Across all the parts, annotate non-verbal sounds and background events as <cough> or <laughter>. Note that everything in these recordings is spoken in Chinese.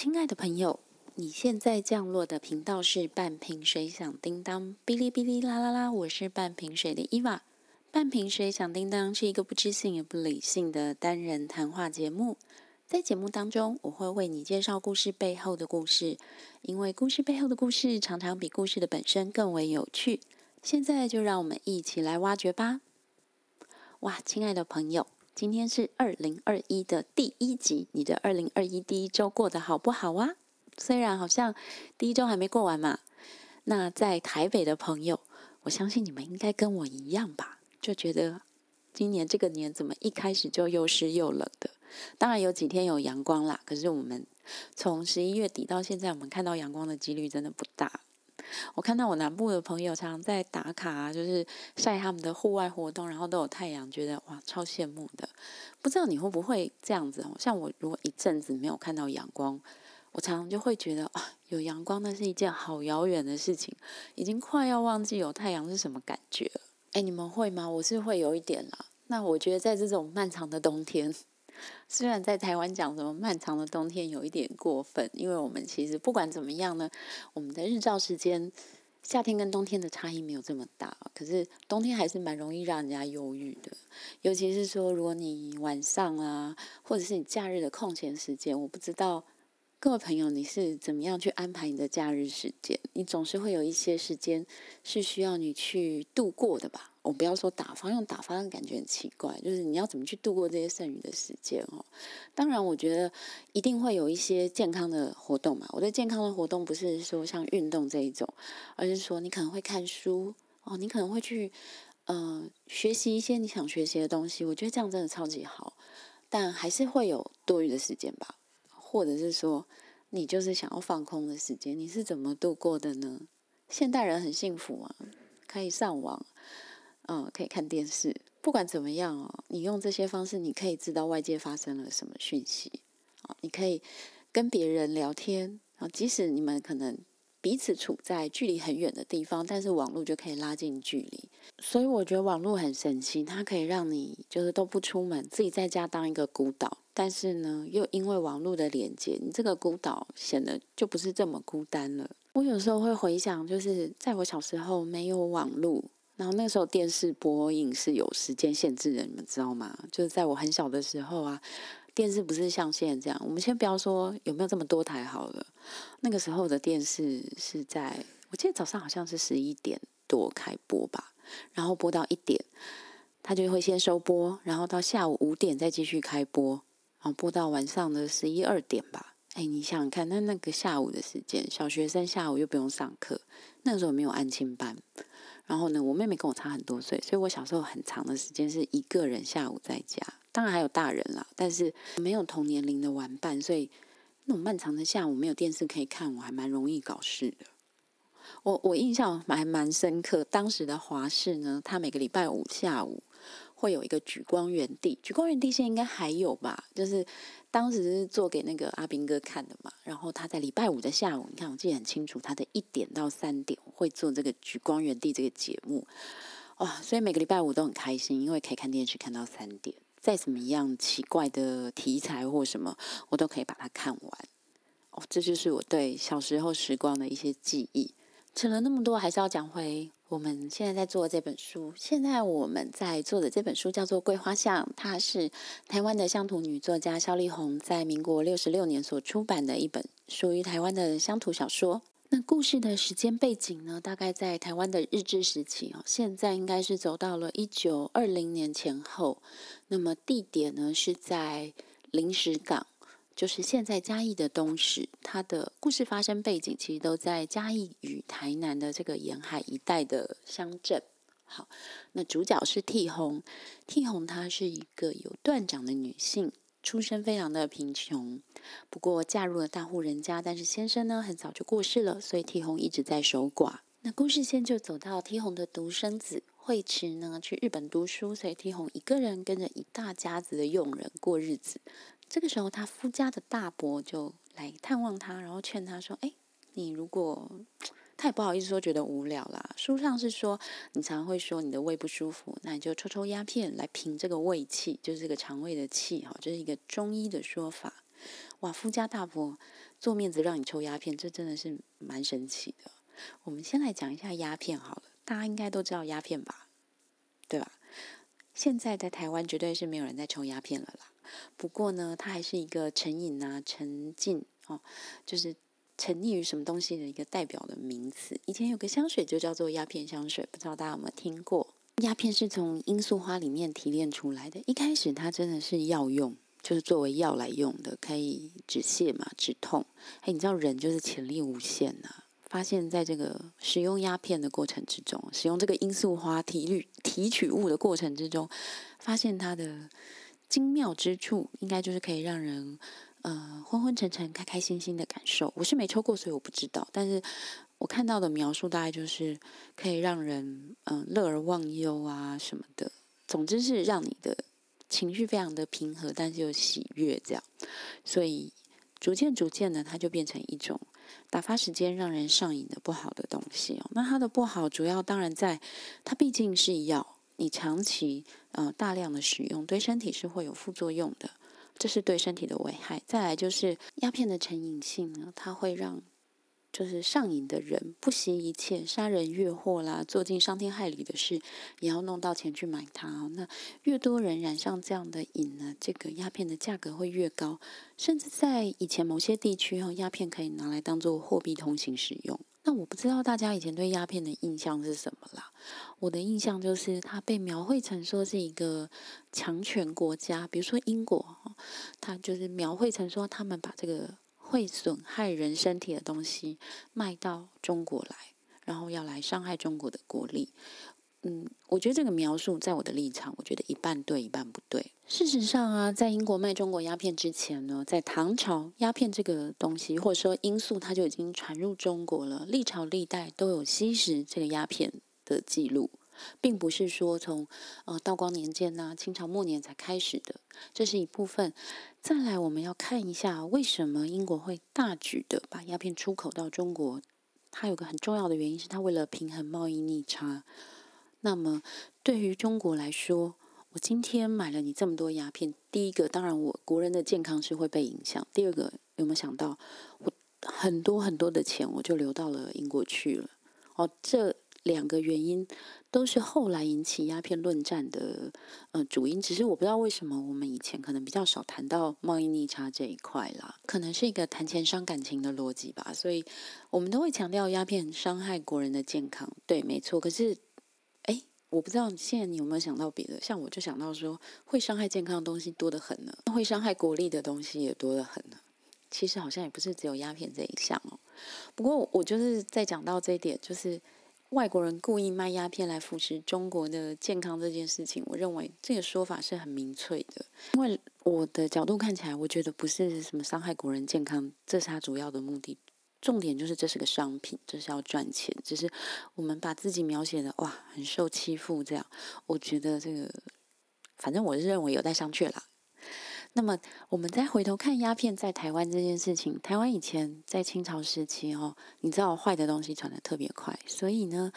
亲爱的朋友，你现在降落的频道是半瓶水响叮当，哔哩哔哩啦啦啦，我是半瓶水的伊娃。半瓶水响叮当是一个不知性也不理性的单人谈话节目，在节目当中，我会为你介绍故事背后的故事，因为故事背后的故事常常比故事的本身更为有趣。现在就让我们一起来挖掘吧！哇，亲爱的朋友。今天是二零二一的第一集，你的二零二一第一周过得好不好啊？虽然好像第一周还没过完嘛。那在台北的朋友，我相信你们应该跟我一样吧，就觉得今年这个年怎么一开始就又湿又冷的？当然有几天有阳光啦，可是我们从十一月底到现在，我们看到阳光的几率真的不大。我看到我南部的朋友常常在打卡，啊就是晒他们的户外活动，然后都有太阳，觉得哇超羡慕的。不知道你会不会这样子？像我如果一阵子没有看到阳光，我常常就会觉得啊，有阳光那是一件好遥远的事情，已经快要忘记有太阳是什么感觉了。哎，你们会吗？我是会有一点啦。那我觉得在这种漫长的冬天。虽然在台湾讲什么漫长的冬天有一点过分，因为我们其实不管怎么样呢，我们的日照时间夏天跟冬天的差异没有这么大，可是冬天还是蛮容易让人家忧郁的。尤其是说，如果你晚上啊，或者是你假日的空闲时间，我不知道各位朋友你是怎么样去安排你的假日时间，你总是会有一些时间是需要你去度过的吧。我不要说打发，用打发的感觉很奇怪。就是你要怎么去度过这些剩余的时间哦？当然，我觉得一定会有一些健康的活动嘛。我的健康的活动不是说像运动这一种，而是说你可能会看书哦，你可能会去嗯学习一些你想学习的东西。我觉得这样真的超级好，但还是会有多余的时间吧。或者是说，你就是想要放空的时间，你是怎么度过的呢？现代人很幸福啊，可以上网。嗯，可以看电视。不管怎么样哦，你用这些方式，你可以知道外界发生了什么讯息啊。你可以跟别人聊天啊，即使你们可能彼此处在距离很远的地方，但是网络就可以拉近距离。所以我觉得网络很神奇，它可以让你就是都不出门，自己在家当一个孤岛。但是呢，又因为网络的连接，你这个孤岛显得就不是这么孤单了。我有时候会回想，就是在我小时候没有网络。然后那时候电视播映是有时间限制的，你们知道吗？就是在我很小的时候啊，电视不是像现在这样。我们先不要说有没有这么多台好了，那个时候的电视是在，我记得早上好像是十一点多开播吧，然后播到一点，他就会先收播，然后到下午五点再继续开播，然后播到晚上的十一二点吧。哎，你想想看，那那个下午的时间，小学生下午又不用上课，那个时候没有安亲班。然后呢，我妹妹跟我差很多岁，所以我小时候很长的时间是一个人下午在家，当然还有大人啦，但是没有同年龄的玩伴，所以那种漫长的下午没有电视可以看，我还蛮容易搞事的。我我印象还蛮深刻，当时的华视呢，它每个礼拜五下午会有一个举光原地，举光原地现在应该还有吧，就是。当时是做给那个阿兵哥看的嘛，然后他在礼拜五的下午，你看我记得很清楚，他的一点到三点会做这个举光原地这个节目，哇，所以每个礼拜五都很开心，因为可以看电视看到三点，再怎么样奇怪的题材或什么，我都可以把它看完。哦，这就是我对小时候时光的一些记忆。扯了那么多，还是要讲回我们现在在做的这本书。现在我们在做的这本书叫做《桂花巷》，它是台湾的乡土女作家萧丽红在民国六十六年所出版的一本属于台湾的乡土小说。那故事的时间背景呢，大概在台湾的日治时期哦，现在应该是走到了一九二零年前后。那么地点呢是在临时港。就是现在嘉义的东石，它的故事发生背景其实都在嘉义与台南的这个沿海一带的乡镇。好，那主角是替红，替红她是一个有断掌的女性，出身非常的贫穷，不过嫁入了大户人家，但是先生呢很早就过世了，所以替红一直在守寡。那故事线就走到替红的独生子惠池呢去日本读书，所以替红一个人跟着一大家子的佣人过日子。这个时候，他夫家的大伯就来探望他，然后劝他说：“哎，你如果……他也不好意思说觉得无聊啦。书上是说，你常会说你的胃不舒服，那你就抽抽鸦片来平这个胃气，就是这个肠胃的气哈，这是一个中医的说法。哇，夫家大伯做面子让你抽鸦片，这真的是蛮神奇的。我们先来讲一下鸦片好了，大家应该都知道鸦片吧？对吧？现在在台湾绝对是没有人在抽鸦片了啦。不过呢，它还是一个成瘾啊、沉浸哦，就是沉溺于什么东西的一个代表的名词。以前有个香水就叫做鸦片香水，不知道大家有没有听过？鸦片是从罂粟花里面提炼出来的。一开始它真的是药用，就是作为药来用的，可以止泻嘛、止痛。哎，你知道人就是潜力无限呐！发现在这个使用鸦片的过程之中，使用这个罂粟花提取提取物的过程之中，发现它的精妙之处，应该就是可以让人呃昏昏沉沉、开开心心的感受。我是没抽过，所以我不知道，但是。我看到的描述大概就是可以让人嗯乐而忘忧啊什么的，总之是让你的情绪非常的平和，但是又喜悦这样。所以逐渐逐渐的，它就变成一种打发时间、让人上瘾的不好的东西哦。那它的不好主要当然在它毕竟是药，你长期呃大量的使用，对身体是会有副作用的，这是对身体的危害。再来就是鸦片的成瘾性呢，它会让。就是上瘾的人不惜一切杀人越货啦，做尽伤天害理的事，也要弄到钱去买它。那越多人染上这样的瘾呢，这个鸦片的价格会越高。甚至在以前某些地区，哈，鸦片可以拿来当做货币通行使用。那我不知道大家以前对鸦片的印象是什么啦？我的印象就是它被描绘成说是一个强权国家，比如说英国，它就是描绘成说他们把这个。会损害人身体的东西卖到中国来，然后要来伤害中国的国力。嗯，我觉得这个描述在我的立场，我觉得一半对，一半不对。事实上啊，在英国卖中国鸦片之前呢，在唐朝，鸦片这个东西或者说罂粟，它就已经传入中国了。历朝历代都有吸食这个鸦片的记录。并不是说从呃道光年间呐，清朝末年才开始的，这是一部分。再来，我们要看一下为什么英国会大举的把鸦片出口到中国。它有个很重要的原因是，它为了平衡贸易逆差。那么，对于中国来说，我今天买了你这么多鸦片，第一个，当然我国人的健康是会被影响；第二个，有没有想到我很多很多的钱我就流到了英国去了？哦，这。两个原因都是后来引起鸦片论战的呃主因，只是我不知道为什么我们以前可能比较少谈到贸易逆差这一块啦，可能是一个谈钱伤感情的逻辑吧，所以我们都会强调鸦片伤害国人的健康，对，没错。可是，哎，我不知道现在你有没有想到别的？像我就想到说，会伤害健康的东西多得很呢，会伤害国力的东西也多得很呢。其实好像也不是只有鸦片这一项哦。不过我就是在讲到这一点，就是。外国人故意卖鸦片来扶持中国的健康这件事情，我认为这个说法是很明确的。因为我的角度看起来，我觉得不是什么伤害国人健康，这是他主要的目的。重点就是这是个商品，这是要赚钱。只是我们把自己描写的哇，很受欺负这样，我觉得这个，反正我是认为有待商榷啦。那么，我们再回头看鸦片在台湾这件事情。台湾以前在清朝时期哦，你知道坏的东西传的特别快，所以呢，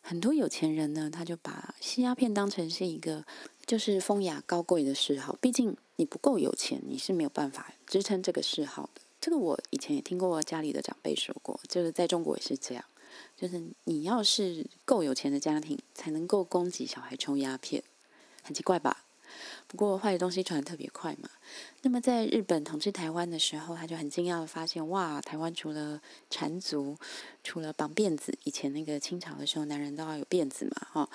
很多有钱人呢，他就把吸鸦片当成是一个就是风雅高贵的嗜好。毕竟你不够有钱，你是没有办法支撑这个嗜好的。这个我以前也听过家里的长辈说过，就是在中国也是这样，就是你要是够有钱的家庭，才能够供给小孩抽鸦片，很奇怪吧？不过坏的东西传的特别快嘛。那么在日本统治台湾的时候，他就很惊讶的发现，哇，台湾除了缠足，除了绑辫子，以前那个清朝的时候，男人都要有辫子嘛，哈，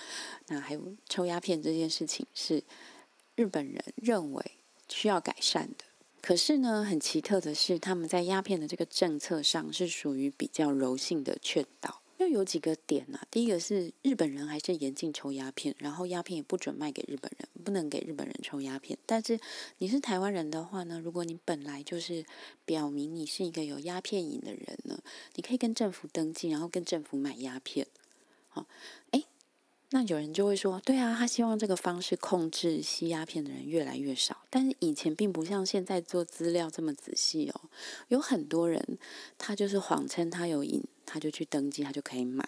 那还有抽鸦片这件事情，是日本人认为需要改善的。可是呢，很奇特的是，他们在鸦片的这个政策上是属于比较柔性的劝导。就有几个点呐，第一个是日本人还是严禁抽鸦片，然后鸦片也不准卖给日本人，不能给日本人抽鸦片。但是你是台湾人的话呢，如果你本来就是表明你是一个有鸦片瘾的人呢，你可以跟政府登记，然后跟政府买鸦片。好，哎，那有人就会说，对啊，他希望这个方式控制吸鸦片的人越来越少。但是以前并不像现在做资料这么仔细哦，有很多人他就是谎称他有瘾。他就去登记，他就可以买，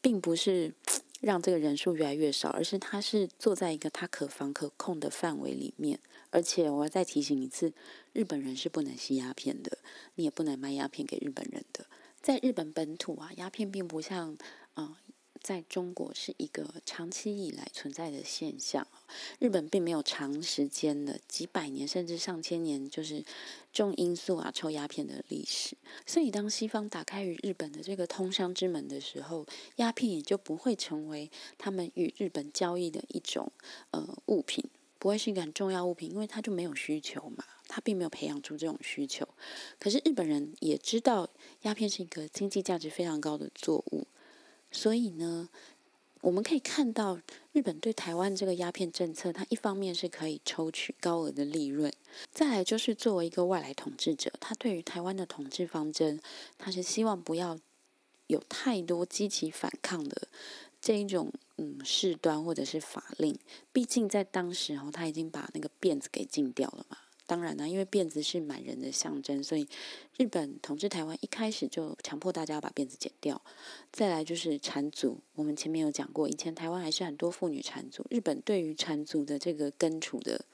并不是 <tsk> 让这个人数越来越少，而是他是坐在一个他可防可控的范围里面。而且我要再提醒一次，日本人是不能吸鸦片的，你也不能卖鸦片给日本人的。在日本本土啊，鸦片并不像啊。在中国是一个长期以来存在的现象。日本并没有长时间的几百年甚至上千年就是重罂粟啊、抽鸦片的历史。所以，当西方打开与日本的这个通商之门的时候，鸦片也就不会成为他们与日本交易的一种呃物品，不会是一个很重要物品，因为它就没有需求嘛，它并没有培养出这种需求。可是日本人也知道鸦片是一个经济价值非常高的作物。所以呢，我们可以看到日本对台湾这个鸦片政策，它一方面是可以抽取高额的利润，再来就是作为一个外来统治者，他对于台湾的统治方针，他是希望不要有太多激起反抗的这一种嗯事端或者是法令。毕竟在当时哦，他已经把那个辫子给禁掉了嘛。当然呢，因为辫子是满人的象征，所以日本统治台湾一开始就强迫大家要把辫子剪掉。再来就是缠足，我们前面有讲过，以前台湾还是很多妇女缠足，日本对于缠足的这个根除的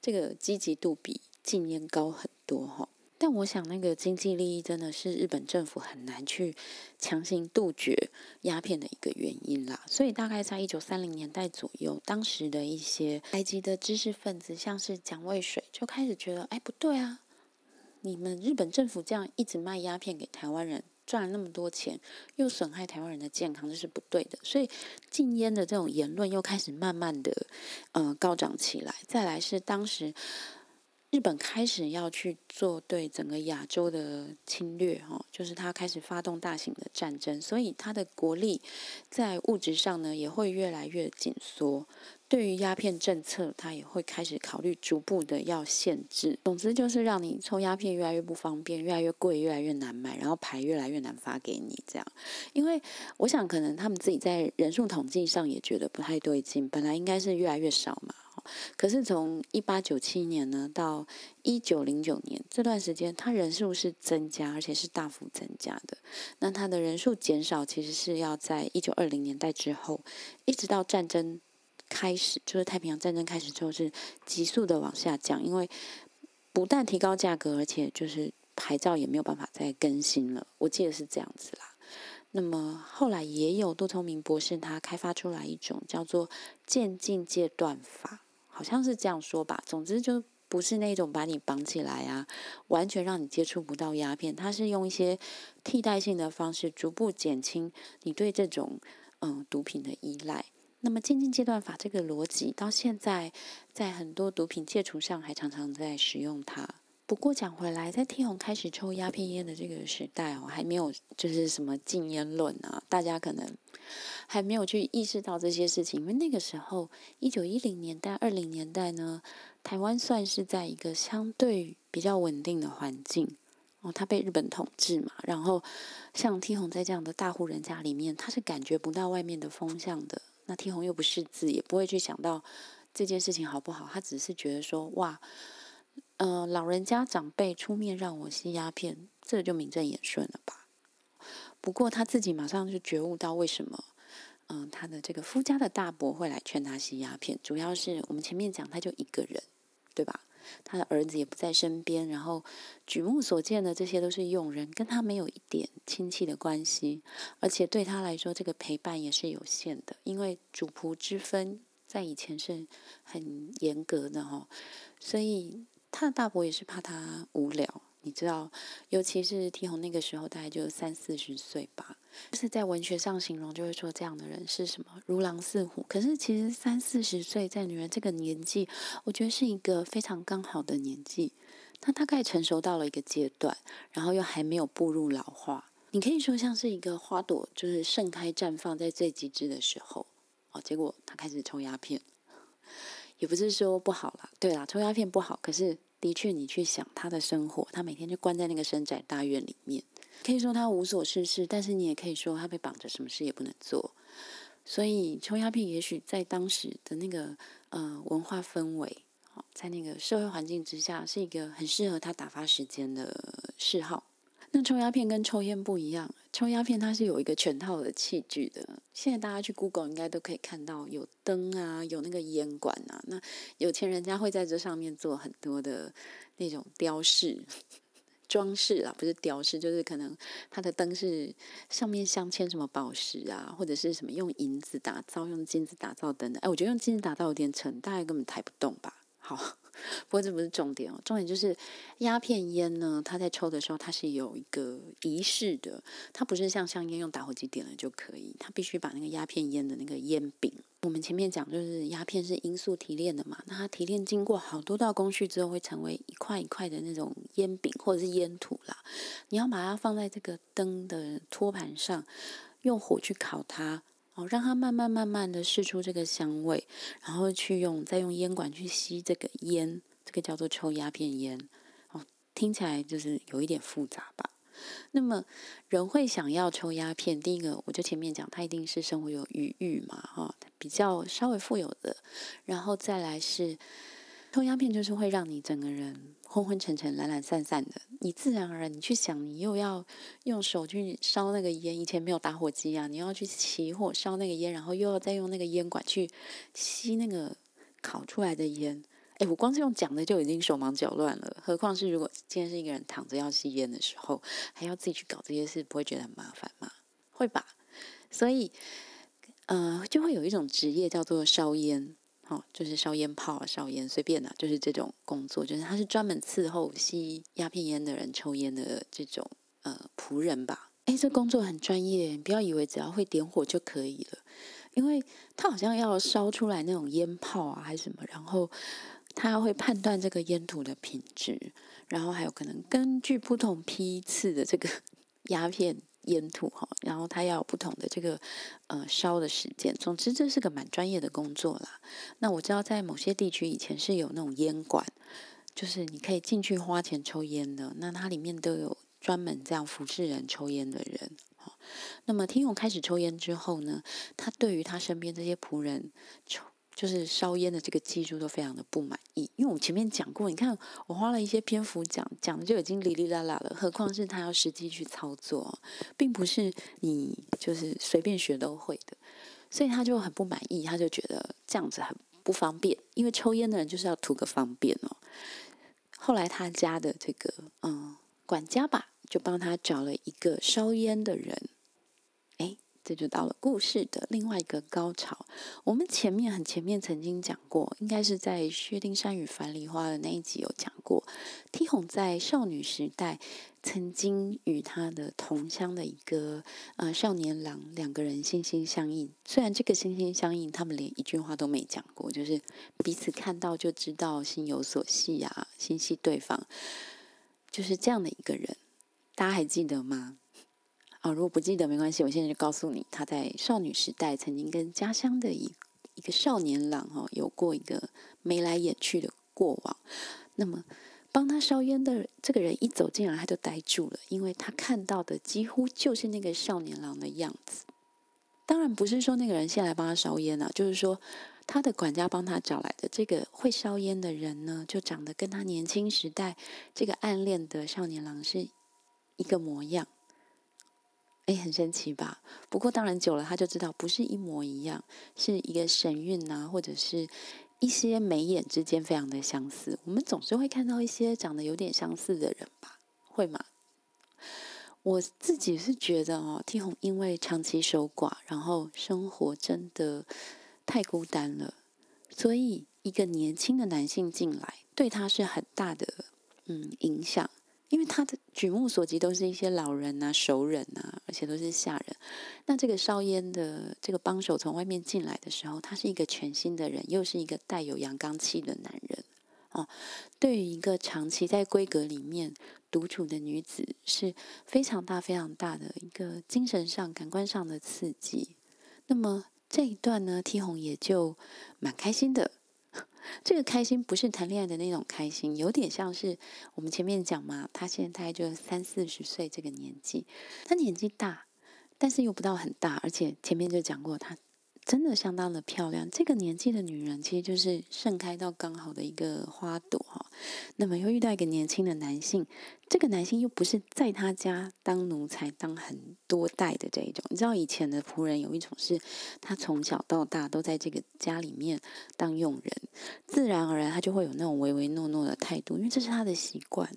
这个积极度比禁烟高很多哈。但我想，那个经济利益真的是日本政府很难去强行杜绝鸦片的一个原因啦。所以，大概在一九三零年代左右，当时的一些台籍的知识分子，像是蒋渭水，就开始觉得，哎，不对啊，你们日本政府这样一直卖鸦片给台湾人，赚了那么多钱，又损害台湾人的健康，这是不对的。所以，禁烟的这种言论又开始慢慢的，呃，高涨起来。再来是当时。日本开始要去做对整个亚洲的侵略，哈，就是他开始发动大型的战争，所以他的国力在物质上呢也会越来越紧缩。对于鸦片政策，他也会开始考虑逐步的要限制。总之就是让你抽鸦片越来越不方便，越来越贵，越来越难买，然后牌越来越难发给你。这样，因为我想可能他们自己在人数统计上也觉得不太对劲，本来应该是越来越少嘛。可是从一八九七年呢到一九零九年这段时间，它人数是增加，而且是大幅增加的。那它的人数减少，其实是要在一九二零年代之后，一直到战争开始，就是太平洋战争开始之后，是急速的往下降。因为不但提高价格，而且就是牌照也没有办法再更新了。我记得是这样子啦。那么后来也有杜聪明博士他开发出来一种叫做渐进戒断法。好像是这样说吧，总之就不是那种把你绑起来啊，完全让你接触不到鸦片。它是用一些替代性的方式，逐步减轻你对这种嗯毒品的依赖。那么渐进阶段法这个逻辑，到现在在很多毒品戒除上还常常在使用它。不过讲回来，在天虹开始抽鸦片烟的这个时代哦，还没有就是什么禁烟论啊，大家可能。还没有去意识到这些事情，因为那个时候，一九一零年代、二零年代呢，台湾算是在一个相对比较稳定的环境哦，他被日本统治嘛，然后像 T 红在这样的大户人家里面，他是感觉不到外面的风向的。那 T 红又不识字，也不会去想到这件事情好不好，他只是觉得说，哇，呃，老人家长辈出面让我吸鸦片，这就名正言顺了吧？不过他自己马上就觉悟到为什么。嗯，他的这个夫家的大伯会来劝他吸鸦片，主要是我们前面讲他就一个人，对吧？他的儿子也不在身边，然后举目所见的这些都是佣人，跟他没有一点亲戚的关系，而且对他来说，这个陪伴也是有限的，因为主仆之分在以前是很严格的哈，所以他的大伯也是怕他无聊，你知道，尤其是提红那个时候大概就三四十岁吧。就是在文学上形容，就会说这样的人是什么如狼似虎。可是其实三四十岁在女人这个年纪，我觉得是一个非常刚好的年纪。她大概成熟到了一个阶段，然后又还没有步入老化。你可以说像是一个花朵，就是盛开绽放在最极致的时候。哦，结果她开始抽鸦片，<laughs> 也不是说不好啦，对啦，抽鸦片不好。可是的确，你去想他的生活，他每天就关在那个深宅大院里面。可以说他无所事事，但是你也可以说他被绑着，什么事也不能做。所以抽鸦片也许在当时的那个呃文化氛围，在那个社会环境之下，是一个很适合他打发时间的嗜好。那抽鸦片跟抽烟不一样，抽鸦片它是有一个全套的器具的。现在大家去 Google 应该都可以看到有灯啊，有那个烟管啊。那有钱人家会在这上面做很多的那种雕饰。<laughs> 装饰啦，不是雕饰，就是可能它的灯是上面镶嵌什么宝石啊，或者是什么用银子打造、用金子打造等等。哎，我觉得用金子打造有点沉，大概根本抬不动吧。好，不过这不是重点哦，重点就是鸦片烟呢，它在抽的时候它是有一个仪式的，它不是像香烟用打火机点了就可以，它必须把那个鸦片烟的那个烟饼。我们前面讲就是鸦片是罂粟提炼的嘛，那它提炼经过好多道工序之后，会成为一块一块的那种烟饼或者是烟土啦。你要把它放在这个灯的托盘上，用火去烤它，让它慢慢慢慢的释出这个香味，然后去用再用烟管去吸这个烟，这个叫做抽鸦片烟。哦，听起来就是有一点复杂吧。那么人会想要抽鸦片，第一个我就前面讲，他一定是生活有余裕嘛，哈，比较稍微富有的，然后再来是抽鸦片，就是会让你整个人昏昏沉沉、懒懒散散的。你自然而然，你去想，你又要用手去烧那个烟，以前没有打火机啊，你要去起火烧那个烟，然后又要再用那个烟管去吸那个烤出来的烟。哎，我光是用讲的就已经手忙脚乱了，何况是如果今天是一个人躺着要吸烟的时候，还要自己去搞这些事，不会觉得很麻烦吗？会吧？所以，呃，就会有一种职业叫做烧烟，好，就是烧烟泡、烧烟，随便的，就是这种工作，就是他是专门伺候吸鸦片烟的人抽烟的这种呃仆人吧？哎，这工作很专业，你不要以为只要会点火就可以了，因为他好像要烧出来那种烟泡啊，还是什么，然后。他会判断这个烟土的品质，然后还有可能根据不同批次的这个 <laughs> 鸦片烟土哈，然后他要有不同的这个呃烧的时间。总之，这是个蛮专业的工作啦。那我知道在某些地区以前是有那种烟馆，就是你可以进去花钱抽烟的。那它里面都有专门这样服侍人抽烟的人。好那么听勇开始抽烟之后呢，他对于他身边这些仆人抽。就是烧烟的这个技术都非常的不满意，因为我前面讲过，你看我花了一些篇幅讲讲的就已经哩哩啦啦了，何况是他要实际去操作，并不是你就是随便学都会的，所以他就很不满意，他就觉得这样子很不方便，因为抽烟的人就是要图个方便哦。后来他家的这个嗯管家吧，就帮他找了一个烧烟的人。这就到了故事的另外一个高潮。我们前面很前面曾经讲过，应该是在薛丁山与樊梨花的那一集有讲过。T 红在少女时代曾经与他的同乡的一个呃少年郎两个人心心相印。虽然这个心心相印，他们连一句话都没讲过，就是彼此看到就知道心有所系啊，心系对方，就是这样的一个人。大家还记得吗？啊，如果不记得没关系，我现在就告诉你，他在少女时代曾经跟家乡的一一个少年郎哈有过一个眉来眼去的过往。那么帮他烧烟的这个人一走进来，他就呆住了，因为他看到的几乎就是那个少年郎的样子。当然不是说那个人先来帮他烧烟啊，就是说他的管家帮他找来的这个会烧烟的人呢，就长得跟他年轻时代这个暗恋的少年郎是一个模样。哎，很神奇吧？不过当然久了，他就知道不是一模一样，是一个神韵呐，或者是一些眉眼之间非常的相似。我们总是会看到一些长得有点相似的人吧？会吗？我自己是觉得哦，T 红因为长期守寡，然后生活真的太孤单了，所以一个年轻的男性进来，对他是很大的嗯影响。因为他的举目所及都是一些老人呐、熟人呐，而且都是下人。那这个烧烟的这个帮手从外面进来的时候，他是一个全新的人，又是一个带有阳刚气的男人哦。对于一个长期在闺阁里面独处的女子，是非常大、非常大的一个精神上、感官上的刺激。那么这一段呢，T 红也就蛮开心的。这个开心不是谈恋爱的那种开心，有点像是我们前面讲嘛，他现在大概就三四十岁这个年纪，他年纪大，但是又不到很大，而且前面就讲过，他真的相当的漂亮。这个年纪的女人，其实就是盛开到刚好的一个花朵哈。那么又遇到一个年轻的男性，这个男性又不是在他家当奴才当很多代的这一种。你知道以前的仆人有一种是，他从小到大都在这个家里面当佣人，自然而然他就会有那种唯唯诺诺的态度，因为这是他的习惯。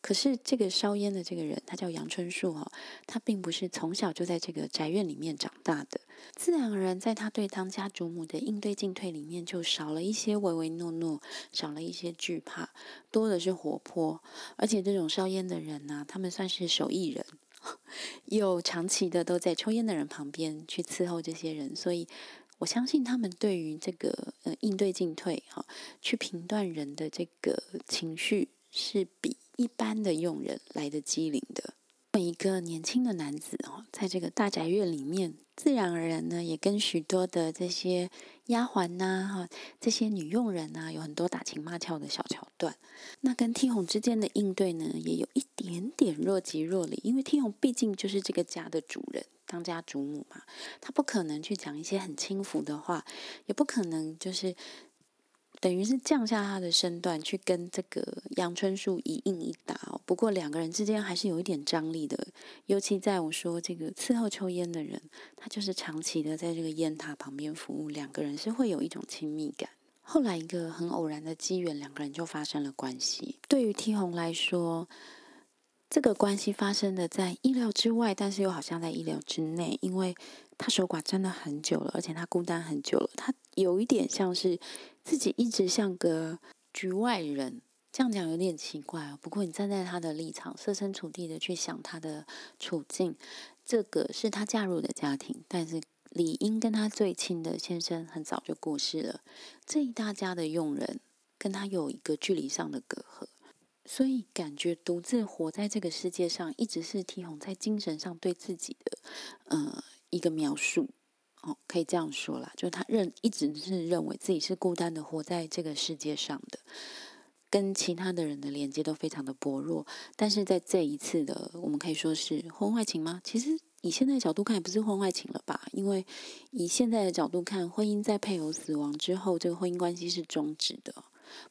可是这个烧烟的这个人，他叫杨春树哈，他并不是从小就在这个宅院里面长大的，自然而然在他对当家主母的应对进退里面，就少了一些唯唯诺诺，少了一些惧怕，多的是活泼。而且这种烧烟的人呢，他们算是手艺人，<laughs> 又长期的都在抽烟的人旁边去伺候这些人，所以我相信他们对于这个呃应对进退哈，去评断人的这个情绪是比。一般的佣人来的机灵的，一个年轻的男子哦，在这个大宅院里面，自然而然呢，也跟许多的这些丫鬟呐，哈，这些女佣人呐，有很多打情骂俏的小桥段。那跟 T 红之间的应对呢，也有一点点若即若离，因为 T 红毕竟就是这个家的主人，当家主母嘛，他不可能去讲一些很轻浮的话，也不可能就是。等于是降下他的身段去跟这个阳春树一应一答哦。不过两个人之间还是有一点张力的，尤其在我说这个伺候抽烟的人，他就是长期的在这个烟塔旁边服务，两个人是会有一种亲密感。后来一个很偶然的机缘，两个人就发生了关系。对于 T 红来说，这个关系发生的在意料之外，但是又好像在意料之内，因为他守寡真的很久了，而且他孤单很久了，他有一点像是。自己一直像个局外人，这样讲有点奇怪哦。不过你站在他的立场，设身处地的去想他的处境，这个是他嫁入的家庭，但是理应跟他最亲的先生很早就过世了，这一大家的佣人跟他有一个距离上的隔阂，所以感觉独自活在这个世界上，一直是提红在精神上对自己的呃一个描述。哦，可以这样说啦，就是他认一直是认为自己是孤单的活在这个世界上的，跟其他的人的连接都非常的薄弱。但是在这一次的，我们可以说是婚外情吗？其实以现在的角度看，也不是婚外情了吧？因为以现在的角度看，婚姻在配偶死亡之后，这个婚姻关系是终止的。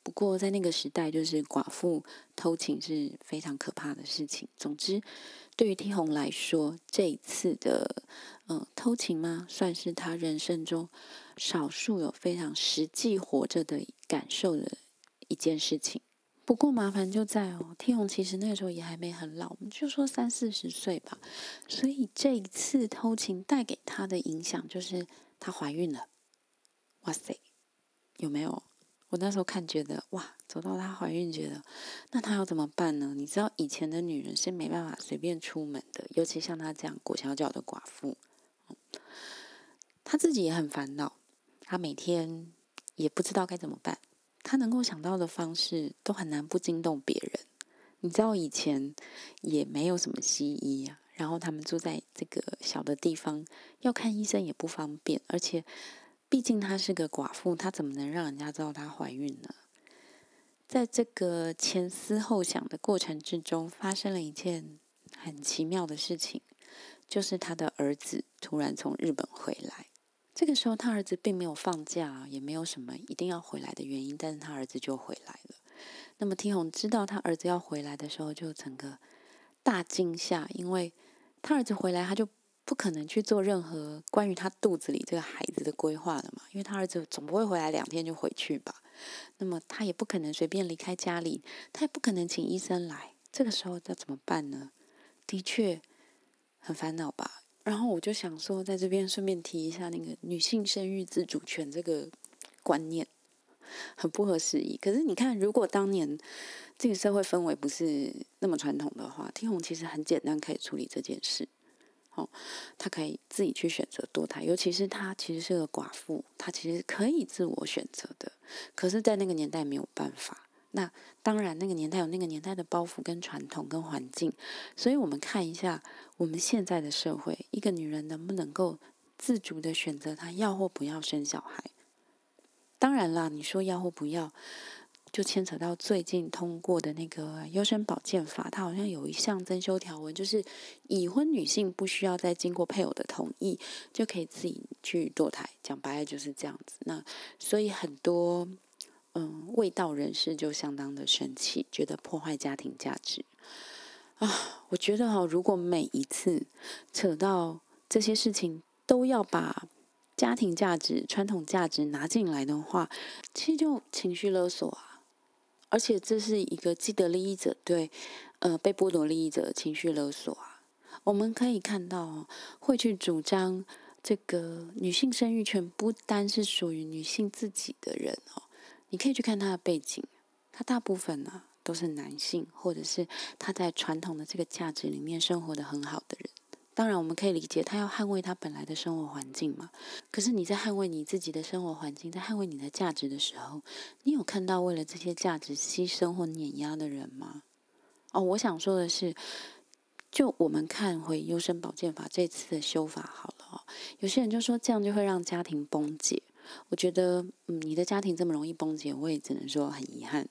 不过在那个时代，就是寡妇偷情是非常可怕的事情。总之。对于 T 红来说，这一次的嗯偷情吗，算是他人生中少数有非常实际活着的感受的一件事情。不过麻烦就在哦，T 红其实那个时候也还没很老，我们就说三四十岁吧。所以这一次偷情带给他的影响，就是她怀孕了。哇塞，有没有？我那时候看觉得哇，走到她怀孕，觉得那她要怎么办呢？你知道以前的女人是没办法随便出门的，尤其像她这样裹小脚的寡妇，她自己也很烦恼，她每天也不知道该怎么办。她能够想到的方式都很难不惊动别人。你知道以前也没有什么西医啊，然后他们住在这个小的地方，要看医生也不方便，而且。毕竟她是个寡妇，她怎么能让人家知道她怀孕呢？在这个前思后想的过程之中，发生了一件很奇妙的事情，就是她的儿子突然从日本回来。这个时候，他儿子并没有放假，也没有什么一定要回来的原因，但是他儿子就回来了。那么，听红知道他儿子要回来的时候，就整个大惊吓，因为他儿子回来，他就。不可能去做任何关于他肚子里这个孩子的规划了嘛？因为他儿子总不会回来两天就回去吧？那么他也不可能随便离开家里，他也不可能请医生来。这个时候要怎么办呢？的确很烦恼吧。然后我就想说，在这边顺便提一下那个女性生育自主权这个观念，很不合时宜。可是你看，如果当年这个社会氛围不是那么传统的话，天红其实很简单可以处理这件事。哦，她可以自己去选择堕胎，尤其是她其实是个寡妇，她其实可以自我选择的。可是，在那个年代没有办法。那当然，那个年代有那个年代的包袱跟传统跟环境。所以我们看一下我们现在的社会，一个女人能不能够自主的选择她要或不要生小孩？当然啦，你说要或不要，就牵扯到最近通过的那个优生保健法，它好像有一项增修条文，就是已婚女性不需要再经过配偶的同意，就可以自己去堕胎。讲白了就是这样子。那所以很多嗯未道人士就相当的生气，觉得破坏家庭价值啊。我觉得哈，如果每一次扯到这些事情，都要把家庭价值、传统价值拿进来的话，其实就情绪勒索啊。而且这是一个既得利益者对呃被剥夺利益者情绪勒索啊！我们可以看到哦，会去主张这个女性生育权不单是属于女性自己的人哦，你可以去看他的背景，他大部分呢都是男性，或者是他在传统的这个价值里面生活的很好的人。当然，我们可以理解他要捍卫他本来的生活环境嘛。可是你在捍卫你自己的生活环境，在捍卫你的价值的时候，你有看到为了这些价值牺牲或碾压的人吗？哦，我想说的是，就我们看回优生保健法这次的修法好了哦。有些人就说这样就会让家庭崩解。我觉得，嗯，你的家庭这么容易崩解，我也只能说很遗憾。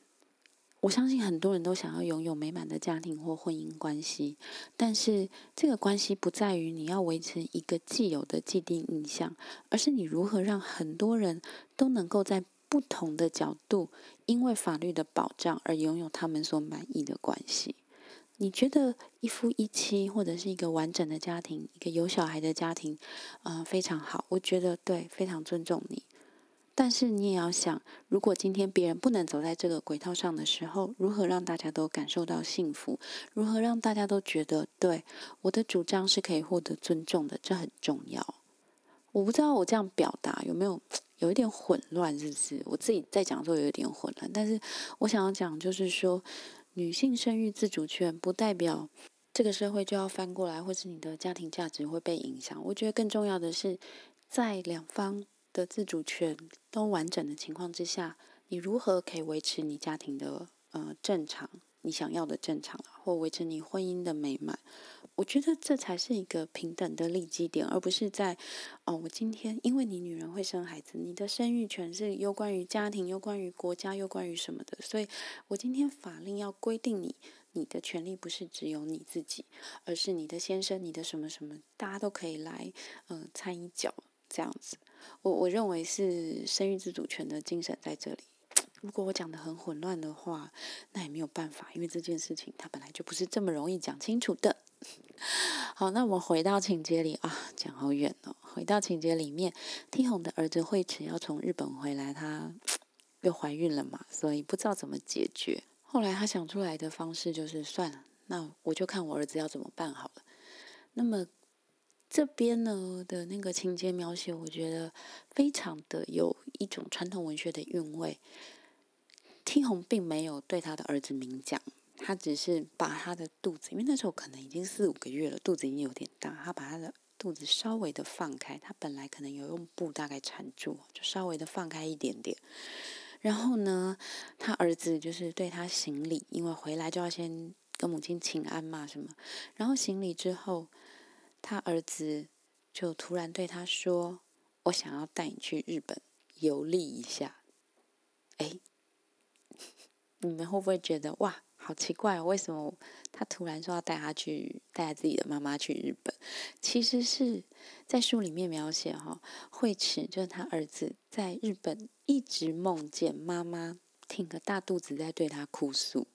我相信很多人都想要拥有美满的家庭或婚姻关系，但是这个关系不在于你要维持一个既有的既定印象，而是你如何让很多人都能够在不同的角度，因为法律的保障而拥有他们所满意的关系。你觉得一夫一妻或者是一个完整的家庭，一个有小孩的家庭，呃，非常好。我觉得对，非常尊重你。但是你也要想，如果今天别人不能走在这个轨道上的时候，如何让大家都感受到幸福？如何让大家都觉得对我的主张是可以获得尊重的？这很重要。我不知道我这样表达有没有有一点混乱，是不是？我自己在讲的时候有一点混乱。但是我想要讲，就是说，女性生育自主权不代表这个社会就要翻过来，或是你的家庭价值会被影响。我觉得更重要的是，在两方。的自主权都完整的情况之下，你如何可以维持你家庭的呃正常，你想要的正常，或维持你婚姻的美满？我觉得这才是一个平等的立基点，而不是在哦，我今天因为你女人会生孩子，你的生育权是又关于家庭，又关于国家，又关于什么的，所以我今天法令要规定你，你的权利不是只有你自己，而是你的先生，你的什么什么，大家都可以来呃参一脚。这样子，我我认为是生育自主权的精神在这里。如果我讲的很混乱的话，那也没有办法，因为这件事情它本来就不是这么容易讲清楚的。<laughs> 好，那我们回到情节里啊，讲好远哦。回到情节里面，T 红的儿子惠子要从日本回来，她又怀孕了嘛，所以不知道怎么解决。后来他想出来的方式就是算了，那我就看我儿子要怎么办好了。那么。这边呢的那个情节描写，我觉得非常的有一种传统文学的韵味。听红并没有对他的儿子明讲，他只是把他的肚子，因为那时候可能已经四五个月了，肚子已经有点大，他把他的肚子稍微的放开，他本来可能有用布大概缠住，就稍微的放开一点点。然后呢，他儿子就是对他行礼，因为回来就要先跟母亲请安嘛什么，然后行礼之后。他儿子就突然对他说：“我想要带你去日本游历一下。”哎，<laughs> 你们会不会觉得哇，好奇怪？为什么他突然说要带他去带自己的妈妈去日本？其实是在书里面描写哈，惠池就是他儿子在日本一直梦见妈妈挺个大肚子在对他哭诉。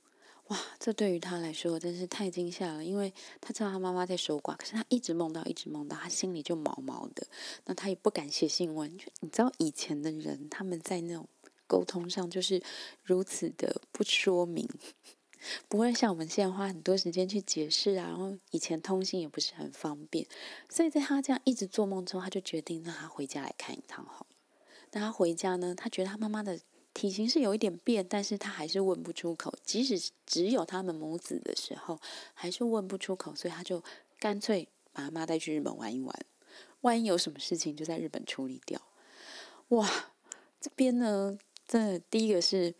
哇，这对于他来说真是太惊吓了，因为他知道他妈妈在守寡，可是他一直梦到，一直梦到，他心里就毛毛的。那他也不敢写信问，你知道以前的人他们在那种沟通上就是如此的不说明，<laughs> 不会像我们现在花很多时间去解释啊。然后以前通信也不是很方便，所以在他这样一直做梦之后，他就决定让他回家来看一趟好了。那他回家呢，他觉得他妈妈的。体型是有一点变，但是他还是问不出口。即使只有他们母子的时候，还是问不出口，所以他就干脆把他妈带去日本玩一玩。万一有什么事情，就在日本处理掉。哇，这边呢，这第一个是，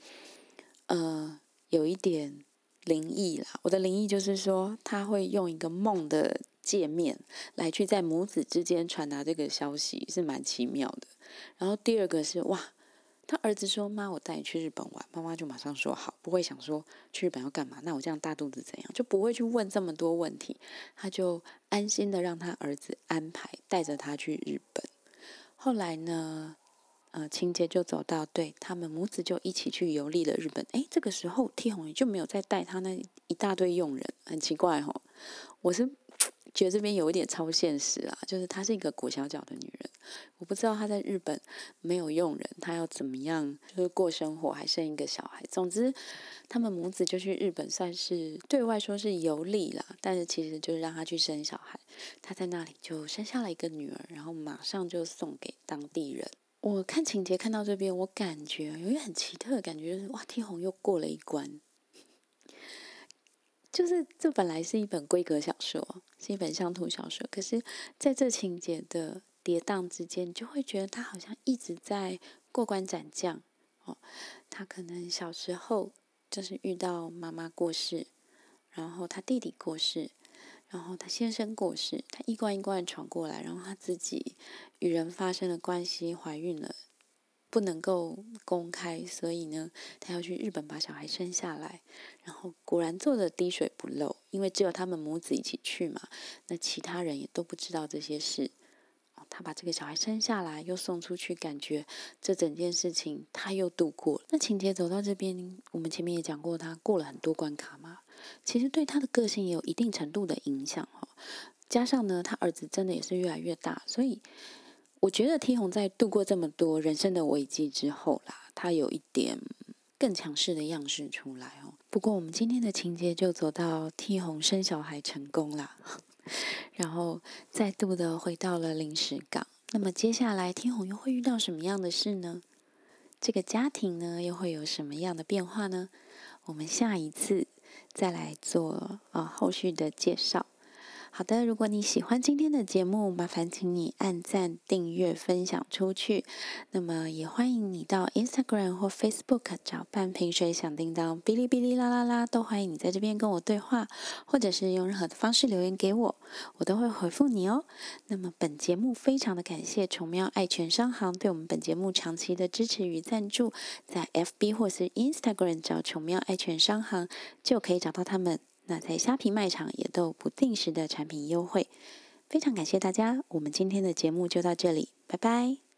呃，有一点灵异啦。我的灵异就是说，他会用一个梦的界面来去在母子之间传达这个消息，是蛮奇妙的。然后第二个是，哇。他儿子说：“妈，我带你去日本玩。”妈妈就马上说：“好。”不会想说去日本要干嘛？那我这样大肚子怎样？就不会去问这么多问题。他就安心的让他儿子安排带着他去日本。后来呢？呃，情节就走到对他们母子就一起去游历了日本。哎，这个时候 T 红也就没有再带他那一大堆佣人，很奇怪哦。我是觉得这边有一点超现实啊，就是她是一个裹小脚的女人，我不知道她在日本没有佣人，她要怎么样就是过生活，还生一个小孩。总之，他们母子就去日本，算是对外说是游历啦，但是其实就是让她去生小孩。她在那里就生下了一个女儿，然后马上就送给当地人。我看情节看到这边，我感觉有一个很奇特的感觉，就是哇，天虹又过了一关。<laughs> 就是这本来是一本闺阁小说，是一本乡土小说，可是在这情节的跌宕之间，你就会觉得他好像一直在过关斩将哦。他可能小时候就是遇到妈妈过世，然后他弟弟过世。然后他先生过世，他一关一关闯过来，然后他自己与人发生了关系，怀孕了，不能够公开，所以呢，他要去日本把小孩生下来。然后果然做的滴水不漏，因为只有他们母子一起去嘛，那其他人也都不知道这些事。他把这个小孩生下来，又送出去，感觉这整件事情他又度过了。那情节走到这边，我们前面也讲过，他过了很多关卡嘛。其实对他的个性也有一定程度的影响哈，加上呢，他儿子真的也是越来越大，所以我觉得 T 红在度过这么多人生的危机之后啦，他有一点更强势的样式出来哦。不过我们今天的情节就走到 T 红生小孩成功啦，<laughs> 然后再度的回到了临时港。那么接下来 T 红又会遇到什么样的事呢？这个家庭呢又会有什么样的变化呢？我们下一次。再来做呃后续的介绍。好的，如果你喜欢今天的节目，麻烦请你按赞、订阅、分享出去。那么也欢迎你到 Instagram 或 Facebook 找半瓶水响叮当、哔哩哔哩啦啦啦，都欢迎你在这边跟我对话，或者是用任何的方式留言给我，我都会回复你哦。那么本节目非常的感谢宠喵爱犬商行对我们本节目长期的支持与赞助，在 FB 或是 Instagram 找宠喵爱犬商行就可以找到他们。那在虾皮卖场也都有不定时的产品优惠，非常感谢大家，我们今天的节目就到这里，拜拜。